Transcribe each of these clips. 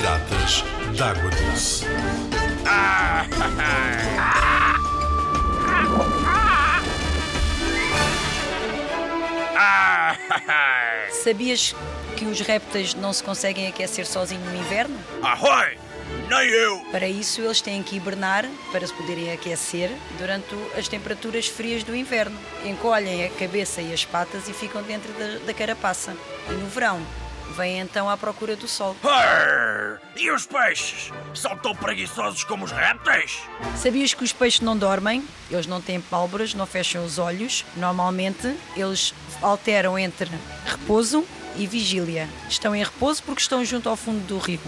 latas d'água doce. Sabias que os répteis não se conseguem aquecer sozinhos no inverno? Ahoy! Nem eu! Para isso, eles têm que hibernar para se poderem aquecer durante as temperaturas frias do inverno. Encolhem a cabeça e as patas e ficam dentro da, da carapaça. E no verão, vêm então à procura do sol. Arr! E os peixes? São tão preguiçosos como os répteis? Sabias que os peixes não dormem? Eles não têm pálpebras, não fecham os olhos. Normalmente, eles alteram entre repouso e vigília. Estão em repouso porque estão junto ao fundo do rio.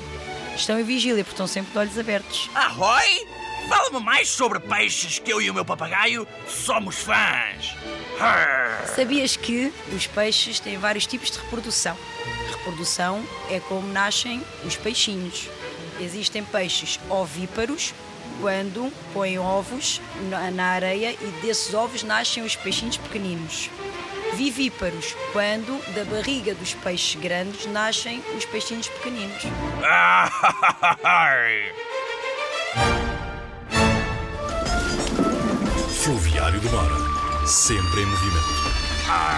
Estão em vigília porque estão sempre de olhos abertos. Ahoy! Fala-me mais sobre peixes que eu e o meu papagaio somos fãs. Arr! Sabias que os peixes têm vários tipos de reprodução? Reprodução é como nascem os peixinhos. Existem peixes ovíparos, quando põem ovos na areia e desses ovos nascem os peixinhos pequeninos. Vivíparos, quando da barriga dos peixes grandes nascem os peixinhos pequeninos. Ai! Fluviário do Mar. Sempre em movimento. Arr!